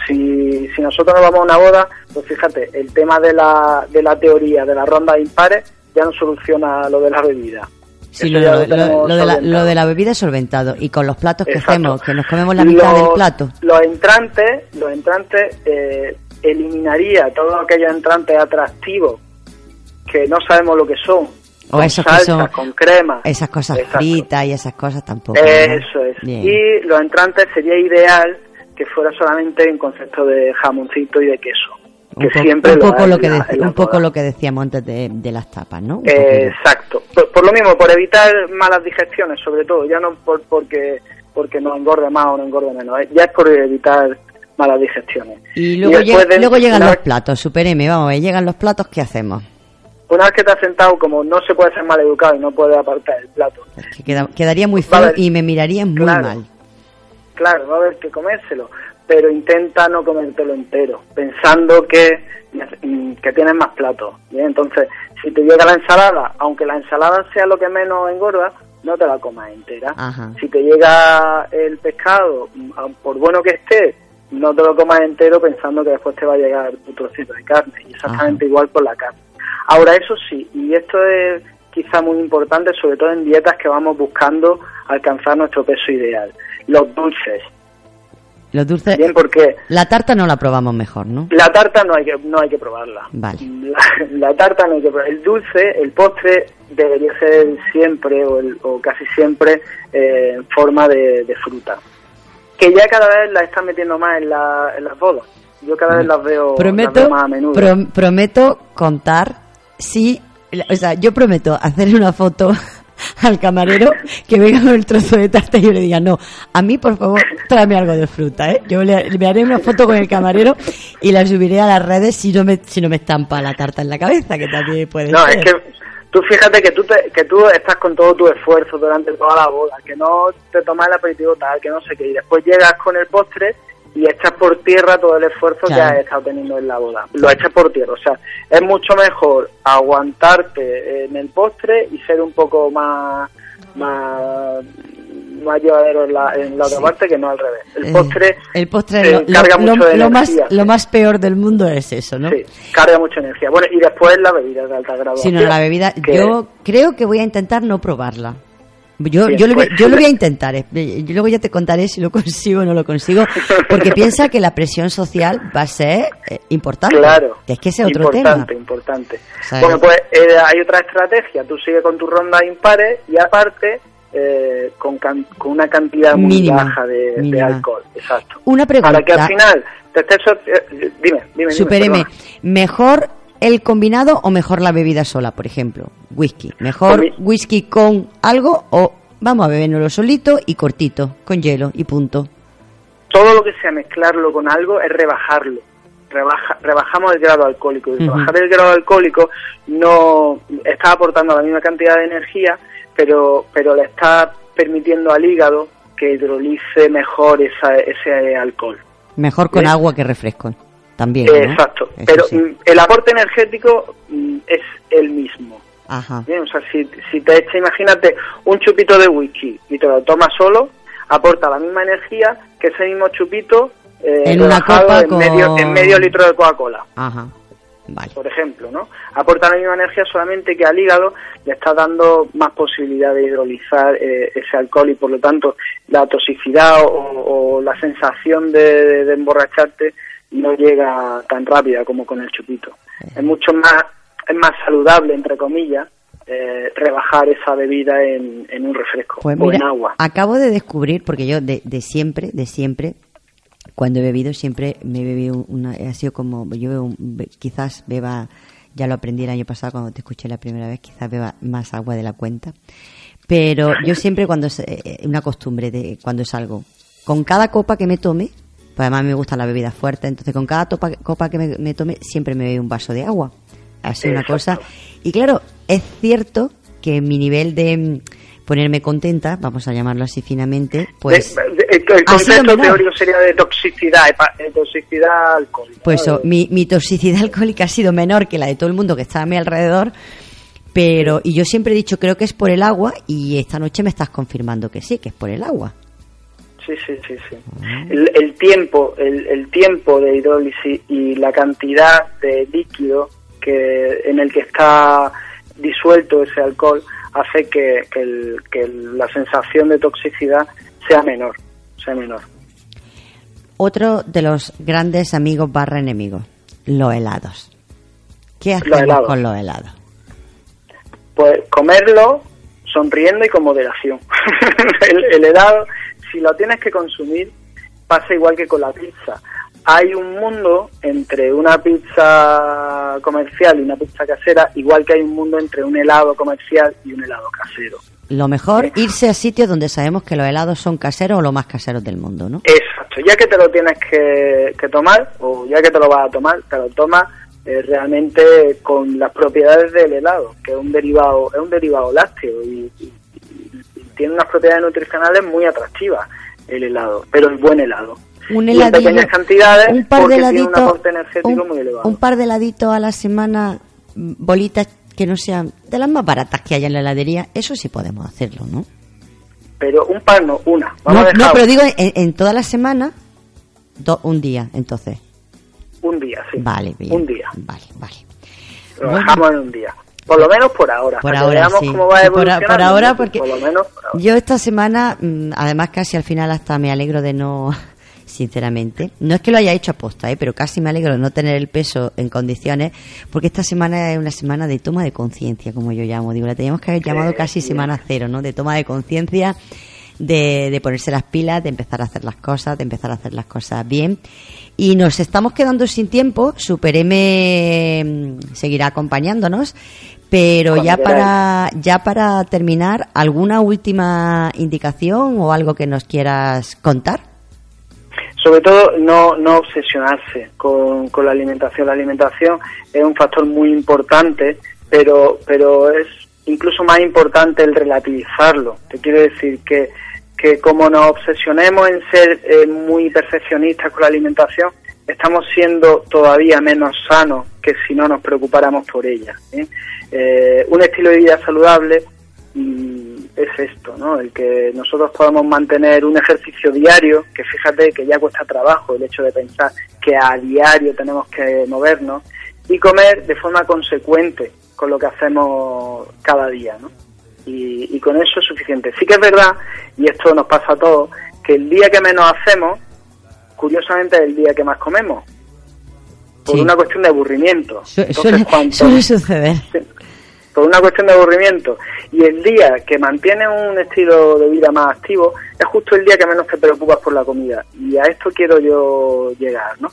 Si, si nosotros nos vamos a una boda, pues fíjate, el tema de la, de la teoría de la ronda impares ya no soluciona lo de la bebida. Sí, lo, lo- de la, lo de la bebida es solventado. Y con los platos que Exacto. hacemos, que nos comemos la mitad del plato. Los entrantes, los entrantes eh, eliminaría todos aquellos entrantes atractivos que no sabemos lo que son. O con esos que son con crema. esas cosas Exacto. fritas y esas cosas tampoco. ¿no? Eso es. Bien. Y los entrantes sería ideal que fuera solamente en concepto de jamoncito y de queso. Un, que po- siempre un poco lo que la- dec- en la un poco boda. lo que decíamos antes de, de las tapas, ¿no? Eh, exacto. Por, por lo mismo, por evitar malas digestiones, sobre todo, ya no por, porque porque nos engorde más o no engorde menos, eh, ya es por evitar malas digestiones. y luego, de- luego llegan los vez- platos, Super M, vamos a ver, llegan los platos, ¿qué hacemos? Una vez que te has sentado, como no se puede ser mal educado y no puedes apartar el plato, Es que queda- quedaría muy feo y me mirarían muy Claro. mal. claro, va a haber que comérselo, pero intenta no comértelo entero, pensando que, que tienes más platos. ¿bien? Entonces, si te llega la ensalada, aunque la ensalada sea lo que menos engorda, no te la comas entera. Ajá. Si te llega el pescado, por bueno que esté, no te lo comas entero pensando que después te va a llegar tu trocito de carne. Y exactamente igual con la carne. Ahora, eso sí, y esto es quizá muy importante, sobre todo en dietas que vamos buscando alcanzar nuestro peso ideal. Los dulces. Los dulces. Bien, porque La tarta no la probamos mejor, ¿no? la tarta no hay que, no hay que probarla. Vale. La, la tarta no hay que probarla. El dulce, el postre, debería ser siempre o, el- o casi siempre eh, en forma de, de fruta. Que ya cada vez la están metiendo más en, la- en las bodas. Yo cada vez las veo, las Prometo, veo más a menudo. prom- prometo contar si, o sea, yo prometo hacerle una foto al camarero que venga con el trozo de tarta y yo le diga, no, a mí por favor tráeme algo de fruta, ¿eh? Yo le, haré una foto con el camarero y la subiré a las redes si no me, si no me estampa la tarta en la cabeza, que también puede No, ser. es que tú fíjate que tú, te- que tú estás con todo tu esfuerzo durante toda la boda, que no te tomas el aperitivo tal, que no sé qué, y después llegas con el postre y echas por tierra todo el esfuerzo que has estado teniendo en la boda. Lo echas por tierra, o sea, es mucho mejor aguantarte en el postre y ser un poco más más, más llevadero en la, en la otra Sí. parte que no al revés. El Eh, postre, el postre eh, lo, carga lo- mucho de lo más, energía. lo más peor del mundo es eso, ¿no? Sí, carga mucha energía. Bueno, y después la bebida de alta graduación. Si no, la bebida, que- yo creo que voy a intentar no probarla. Yo, yo, lo, voy- pues- yo lo voy a intentar, eh. Yo luego ya te contaré si lo consigo o no lo consigo, porque piensa que la presión social va a ser eh, importante. Claro. Que es que ese es otro importante, tema. importante. ¿Sabes? Bueno, pues eh, hay otra estrategia. Tú sigues con tu ronda impares y aparte eh, con, can- con una cantidad muy Mínima, baja de, alcohol. Exacto. Una pregunta. Para que al final te estés... so- dime, dime. dime Supéreme, perdona. ¿mejor el combinado o mejor la bebida sola, por ejemplo? Whisky. ¿Mejor whisky con algo o vamos a bebernoslo solito y cortito, con hielo y punto? Todo lo que sea mezclarlo con algo es rebajarlo. Rebaja, rebajamos el grado alcohólico. Y el grado alcohólico no está aportando la misma cantidad de energía, pero, pero le está permitiendo al hígado que hidrolice mejor esa, ese alcohol. Mejor con agua que refresco. También. Eh, ¿no? Exacto. Eso Pero sí. mm, el aporte energético mm, es el mismo. Ajá. Bien, o sea, si, si te echa, imagínate, un chupito de whisky y te lo tomas solo, aporta la misma energía que ese mismo chupito eh, En una copa en, con- medio, en medio litro de Coca-Cola, Ajá. Vale. por ejemplo, ¿no? Aporta la misma energía solamente que al hígado le está dando más posibilidad de hidrolizar eh, ese alcohol y por lo tanto la toxicidad o, o la sensación de, de emborracharte no llega tan rápida como con el chupito. Es mucho más, es más saludable, entre comillas, eh, rebajar esa bebida en, en un refresco Pues o en agua. acabo de descubrir, porque yo de, de siempre, de siempre, cuando he bebido, siempre me he bebido una, ha sido como, yo bebo quizás beba, ya lo aprendí el año pasado cuando te escuché la primera vez, quizás beba más agua de la cuenta. Pero yo siempre cuando, eh, una costumbre de cuando salgo, con cada copa que me tome, pues además me gustan las bebidas fuertes, entonces con cada topa- copa que me, me tome, siempre me bebo un vaso de agua. Así una cosa. Y claro, es cierto que mi nivel de mm, ponerme contenta, vamos a llamarlo así finamente, pues, De- de- el, concepto teórico sería de toxicidad, de toxicidad alcohólica. pues eso, mi, mi toxicidad alcohólica ha sido menor que la de todo el mundo que está a mi alrededor, pero, y yo siempre he dicho, creo que es por el agua, y esta noche me estás confirmando que sí, que es por el agua. Sí, sí, sí, sí. El, el tiempo, el, el tiempo de hidrólisis y la cantidad de líquido que en el que está disuelto ese alcohol hace que, que, el- que la sensación de toxicidad sea menor, sea menor. Otro de los grandes amigos barra enemigos, los helados. ¿Qué Los hacemos helados. con los helados? Pues comerlo sonriendo y con moderación. el, el helado, si lo tienes que consumir, pasa igual que con la pizza. Hay un mundo entre una pizza comercial y una pizza casera, igual que hay un mundo entre un helado comercial y un helado casero. Lo mejor, irse a sitios donde sabemos que los helados son caseros o los más caseros del mundo, ¿no? Exacto, ya que te lo tienes que, que tomar, o ya que te lo vas a tomar, te lo tomas eh, realmente con las propiedades del helado, que es un derivado, es un derivado lácteo y, y- y tiene unas propiedades nutricionales muy atractivas el helado, pero el buen helado. un Y en heladillo, pequeñas cantidades un par de porque tiene un heladitos, un, muy elevado. un par de heladitos a la semana, bolitas que no sean de las más baratas que hay en la heladería, eso sí podemos hacerlo, ¿no? Pero un par no, una. No, Vamos a no, pero digo, en, en toda la semana, do- un día, entonces. un día, sí. Vale, bien. Un día. Vale, vale. Lo Bueno. dejamos en un día. Por lo menos por ahora. Por ahora, veamos sí. cómo va Por, a- evolucionando, por ahora, ¿no? porque Por lo menos por ahora. yo esta semana, mm, además casi al final hasta me alegro de no, sinceramente, no es que lo haya hecho aposta, ¿eh? pero casi me alegro de no tener el peso en condiciones, porque esta semana es una semana de toma de conciencia, como yo llamo. Digo, la teníamos que haber llamado casi semana cero, ¿no? De toma de conciencia, de, de ponerse las pilas, de empezar a hacer las cosas, de empezar a hacer las cosas bien. Y nos estamos quedando sin tiempo. Super M mm, seguirá acompañándonos, pero ya para ya para terminar, ¿alguna última indicación o algo que nos quieras contar? Sobre todo, no, no obsesionarse con, con la alimentación. La alimentación es un factor muy importante, pero, pero es incluso más importante el relativizarlo. Te quiero decir que, que como nos obsesionemos en ser eh, muy perfeccionistas con la alimentación, estamos siendo todavía menos sanos que si no nos preocupáramos por ella. ¿eh? Eh, un estilo de vida saludable mm, es esto, ¿no? El que nosotros podamos mantener un ejercicio diario, que fíjate que ya cuesta trabajo el hecho de pensar que a diario tenemos que movernos, y comer de forma consecuente con lo que hacemos cada día, ¿no? Y con eso es suficiente. Sí que es verdad, y esto nos pasa a todos, que el día que menos hacemos, curiosamente es el día que más comemos, por Sí. una cuestión de aburrimiento. Su- Entonces, suele, suele suceder. Por una cuestión de aburrimiento. Y el día que mantienes un estilo de vida más activo es justo el día que menos te preocupas por la comida. Y a esto quiero yo llegar, ¿no?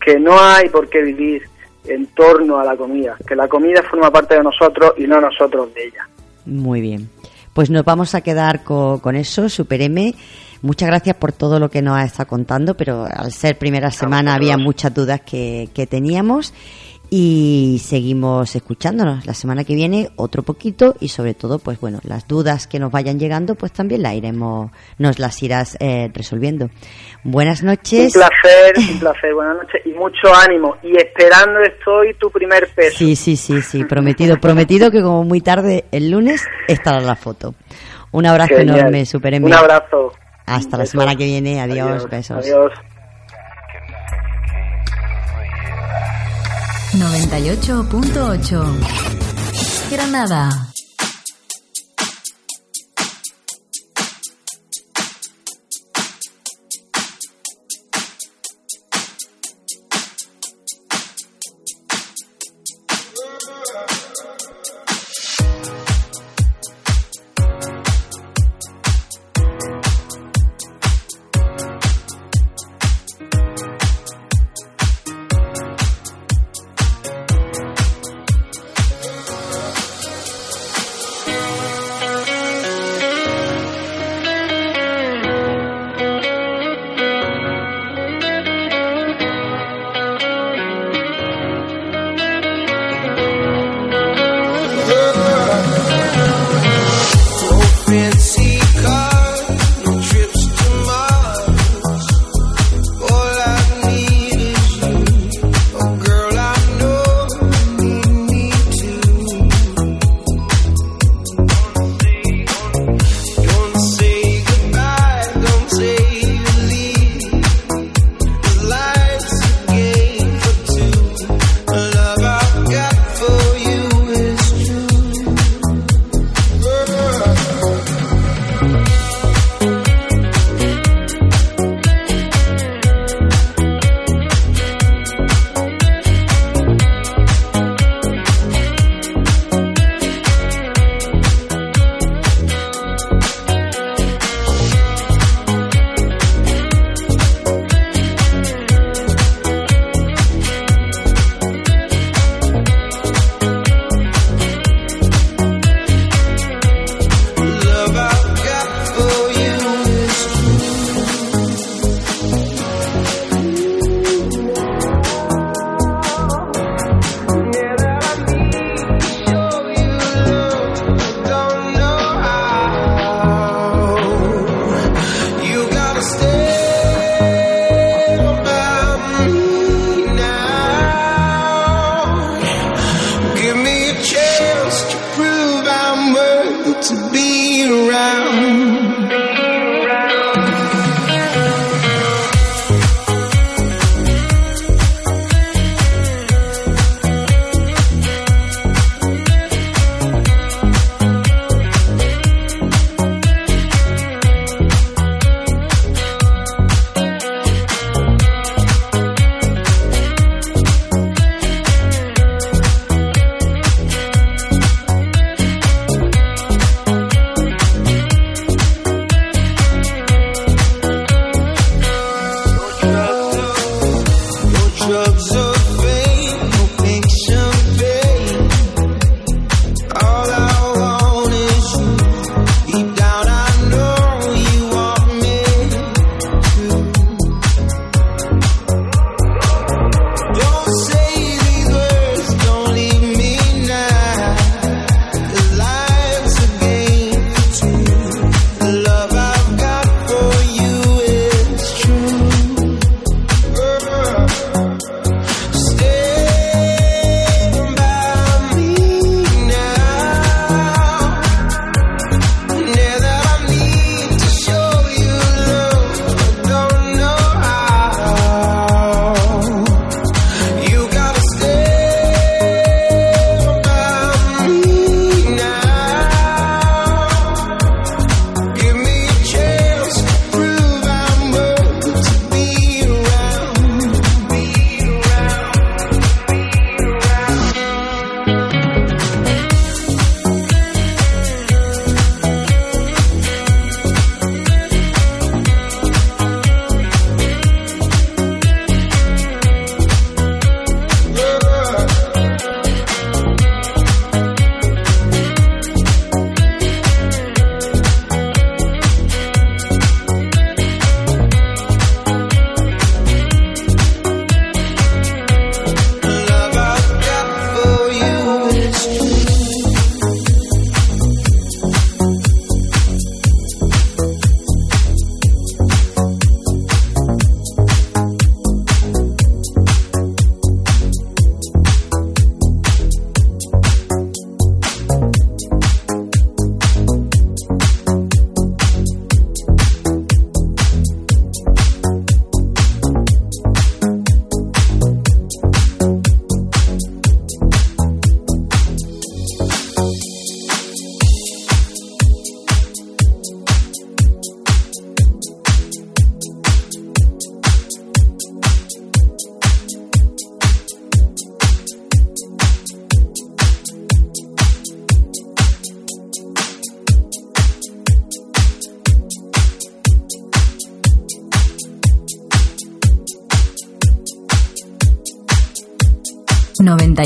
Que no hay por qué vivir en torno a la comida, que la comida forma parte de nosotros y no nosotros de ella. Muy bien. Pues nos vamos a quedar co- con, eso, Super M. Muchas gracias por todo lo que nos ha estado contando, pero al ser primera semana había muchas dudas que, que teníamos y seguimos escuchándonos. La semana que viene otro poquito y sobre todo, pues bueno, las dudas que nos vayan llegando, pues también las iremos, nos las irás eh, resolviendo. Buenas Un noches. placer, un placer, buenas noches y mucho ánimo. Y esperando estoy tu primer peso. Sí, sí, sí, sí, prometido, prometido que como muy tarde el lunes estará la foto. Un abrazo Genial. enorme, Super. Un abrazo. Hasta la semana que viene. Adiós, besos. Adiós. 98.8 Granada.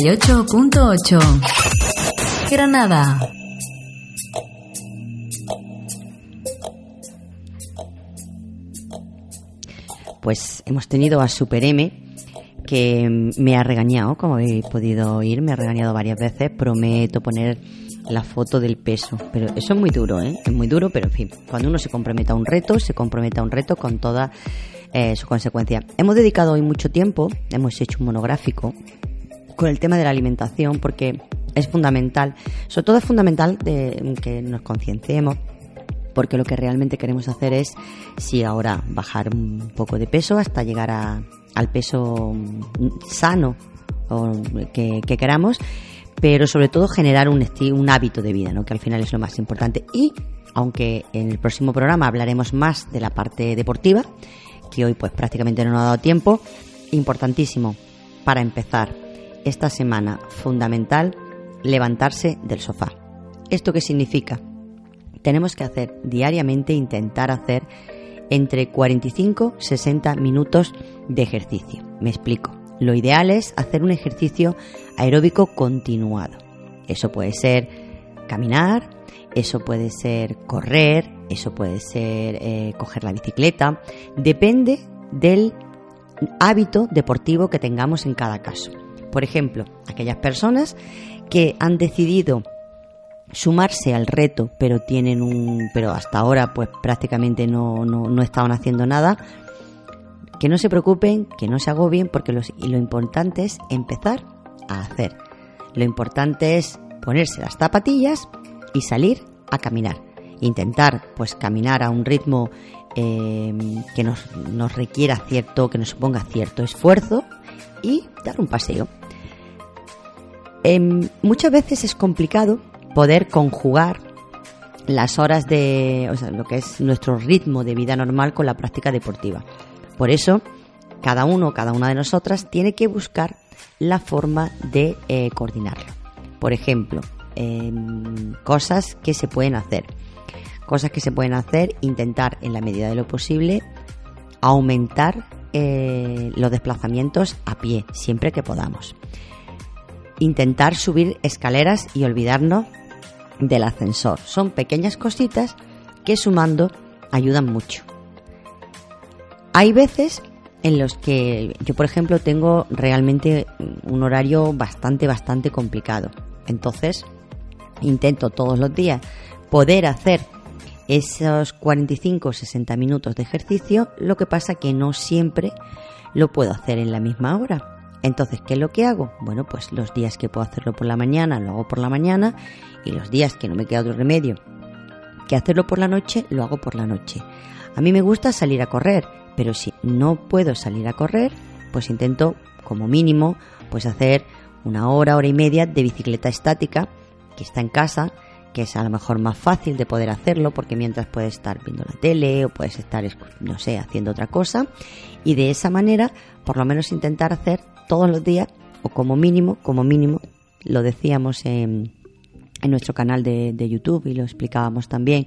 98.8. Granada. Pues hemos tenido a Super M que me ha regañado, como habéis podido oír, me ha regañado varias veces. Prometo poner la foto del peso, pero eso es muy duro, ¿eh? Es muy duro, pero en fin, cuando uno se compromete a un reto, se compromete a un reto con toda eh, su consecuencia. Hemos dedicado hoy mucho tiempo, hemos hecho un monográfico con el tema de la alimentación porque es fundamental, sobre todo es fundamental de, que nos concienciemos porque lo que realmente queremos hacer es, si ahora bajar un poco de peso hasta llegar a, al peso sano que, que queramos, pero sobre todo generar un, un hábito de vida, ¿no? que al final es lo más importante. Y aunque en el próximo programa hablaremos más de la parte deportiva, que hoy pues prácticamente no nos ha dado tiempo, importantísimo para empezar esta semana fundamental levantarse del sofá. ¿Esto qué significa? Tenemos que hacer diariamente, intentar hacer entre 45 y 60 minutos de ejercicio. Me explico. Lo ideal es hacer un ejercicio aeróbico continuado. Eso puede ser caminar, eso puede ser correr, eso puede ser eh, coger la bicicleta. Depende del hábito deportivo que tengamos en cada caso. Por ejemplo, aquellas personas que han decidido sumarse al reto, pero tienen un, pero hasta ahora pues prácticamente no, no, no estaban haciendo nada, que no se preocupen, que no se agobien, porque los- y lo importante es empezar a hacer. Lo importante es ponerse las zapatillas y salir a caminar. Intentar pues caminar a un ritmo eh, que nos, nos requiera cierto, que nos suponga cierto esfuerzo y dar un paseo. Em, muchas veces es complicado poder conjugar las horas de, o sea, lo que es nuestro ritmo de vida normal con la práctica deportiva. Por eso, cada uno, cada una de nosotras tiene que buscar la forma de eh, coordinarlo. Por ejemplo, em, cosas que se pueden hacer. Cosas que se pueden hacer, intentar en la medida de lo posible aumentar eh, los desplazamientos a pie, siempre que podamos. Intentar subir escaleras y olvidarnos del ascensor. Son pequeñas cositas que sumando ayudan mucho. Hay veces en los que yo, por ejemplo, tengo realmente un horario bastante, bastante complicado. Entonces, intento todos los días poder hacer esos 45 o 60 minutos de ejercicio, lo que pasa que no siempre lo puedo hacer en la misma hora. Entonces, ¿qué es lo que hago? Bueno, pues los días que puedo hacerlo por la mañana, lo hago por la mañana y los días que no me queda otro remedio que hacerlo por la noche, lo hago por la noche. A mí me gusta salir a correr, pero si no puedo salir a correr, pues intento como mínimo pues hacer una hora, hora y media de bicicleta estática que está en casa, que es a lo mejor más fácil de poder hacerlo porque mientras puedes estar viendo la tele o puedes estar, no sé, haciendo otra cosa y de esa manera por lo menos intentar hacer todos los días o como mínimo, como mínimo, lo decíamos en, en nuestro canal de, YouTube y lo explicábamos también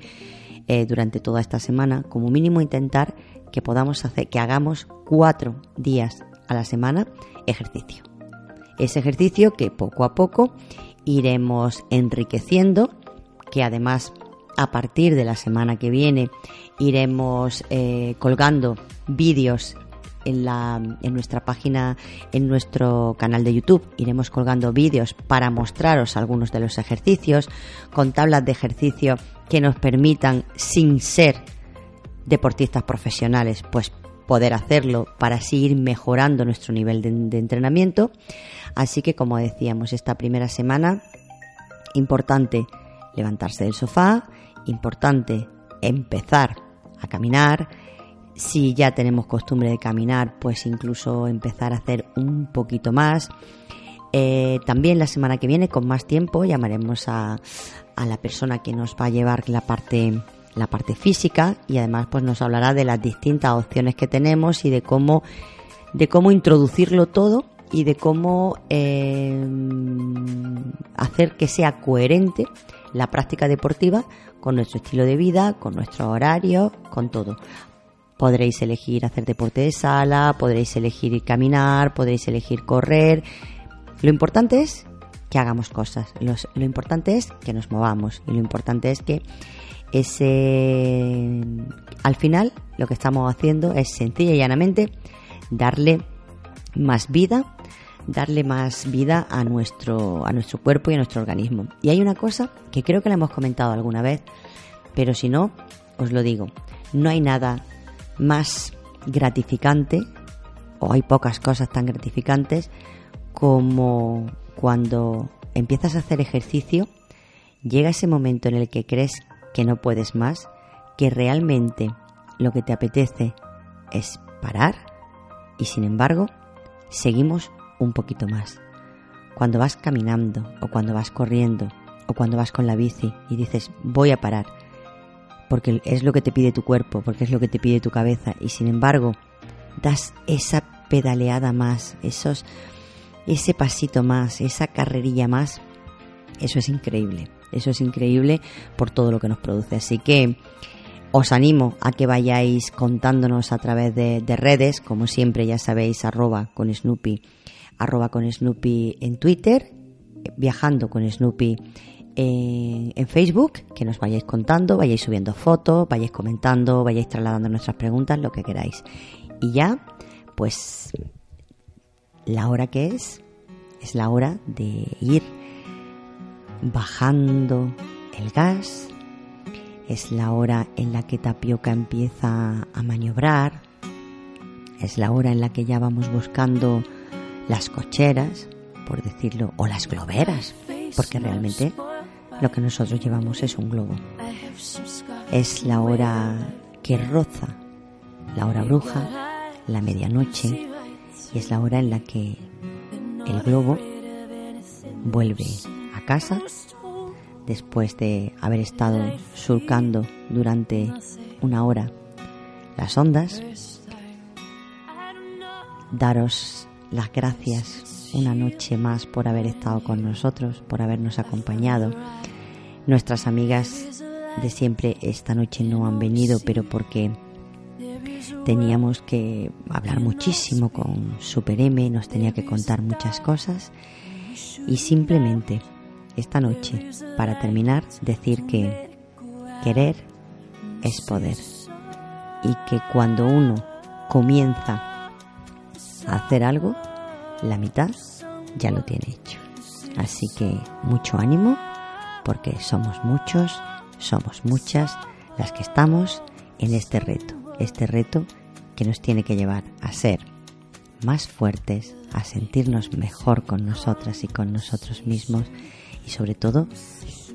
eh, durante toda esta semana, como mínimo intentar que podamos hacer, que hagamos cuatro días a la semana ejercicio. Ese ejercicio que poco a poco iremos enriqueciendo, que además a partir de la semana que viene iremos eh, colgando vídeos en, la, en nuestra página, en nuestro canal de YouTube, iremos colgando vídeos para mostraros algunos de los ejercicios, con tablas de ejercicio que nos permitan, sin ser deportistas profesionales, pues poder hacerlo para así ir mejorando nuestro nivel de, de entrenamiento. Así que, como decíamos, esta primera semana, importante levantarse del sofá, importante empezar a caminar, si ya tenemos costumbre de caminar, pues incluso empezar a hacer un poquito más. Eh, también la semana que viene, con más tiempo, llamaremos a, a la persona que nos va a llevar la parte la parte física y además pues nos hablará de las distintas opciones que tenemos y de cómo de cómo introducirlo todo y de cómo eh, hacer que sea coherente la práctica deportiva con nuestro estilo de vida, con nuestro horario, con todo. Podréis elegir hacer deporte de sala, podréis elegir caminar, podréis elegir correr. Lo importante es que hagamos cosas. Lo importante es que nos movamos. Y lo importante es que ese. Al final, lo que estamos haciendo es sencilla y llanamente darle más vida, darle más vida a nuestro, a nuestro cuerpo y a nuestro organismo. Y hay una cosa que creo que la hemos comentado alguna vez, pero si no, os lo digo, no hay nada más gratificante, o hay pocas cosas tan gratificantes, como cuando empiezas a hacer ejercicio, llega ese momento en el que crees que no puedes más, que realmente lo que te apetece es parar y sin embargo seguimos un poquito más. Cuando vas caminando o cuando vas corriendo o cuando vas con la bici y dices voy a parar porque es lo que te pide tu cuerpo, porque es lo que te pide tu cabeza y sin embargo das esa pedaleada más, esos ese pasito más, esa carrerilla más, eso es increíble. Eso es increíble por todo lo que nos produce. Así que os animo a que vayáis contándonos a través de, de redes, como siempre ya sabéis, arroba con Snoopy, arroba con Snoopy en Twitter, viajando con Snoopy en, Facebook, que nos vayáis contando, vayáis subiendo fotos, vayáis comentando, vayáis trasladando nuestras preguntas, lo que queráis. Y ya, pues la hora que es, es la hora de ir bajando el gas, es la hora en la que Tapioca empieza a maniobrar, es la hora en la que ya vamos buscando las cocheras, por decirlo, o las globeras, porque realmente lo que nosotros llevamos es un globo. Es la hora que roza, la hora bruja, la medianoche, y es la hora en la que el globo vuelve a casa después de haber estado surcando durante una hora las ondas. Daros las gracias una noche más por haber estado con nosotros, por habernos acompañado. Nuestras amigas de siempre esta noche no han venido, pero porque teníamos que hablar muchísimo con Super M, nos tenía que contar muchas cosas y simplemente esta noche, para terminar, decir que querer es poder y que cuando uno comienza a hacer algo, la mitad ya lo tiene hecho. Así que mucho ánimo porque somos muchos, somos muchas las que estamos en este reto, este reto que nos tiene que llevar a ser más fuertes, a sentirnos mejor con nosotras y con nosotros mismos y sobre todo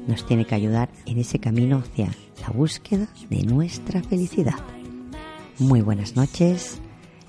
nos tiene que ayudar en ese camino hacia la búsqueda de nuestra felicidad. Muy buenas noches,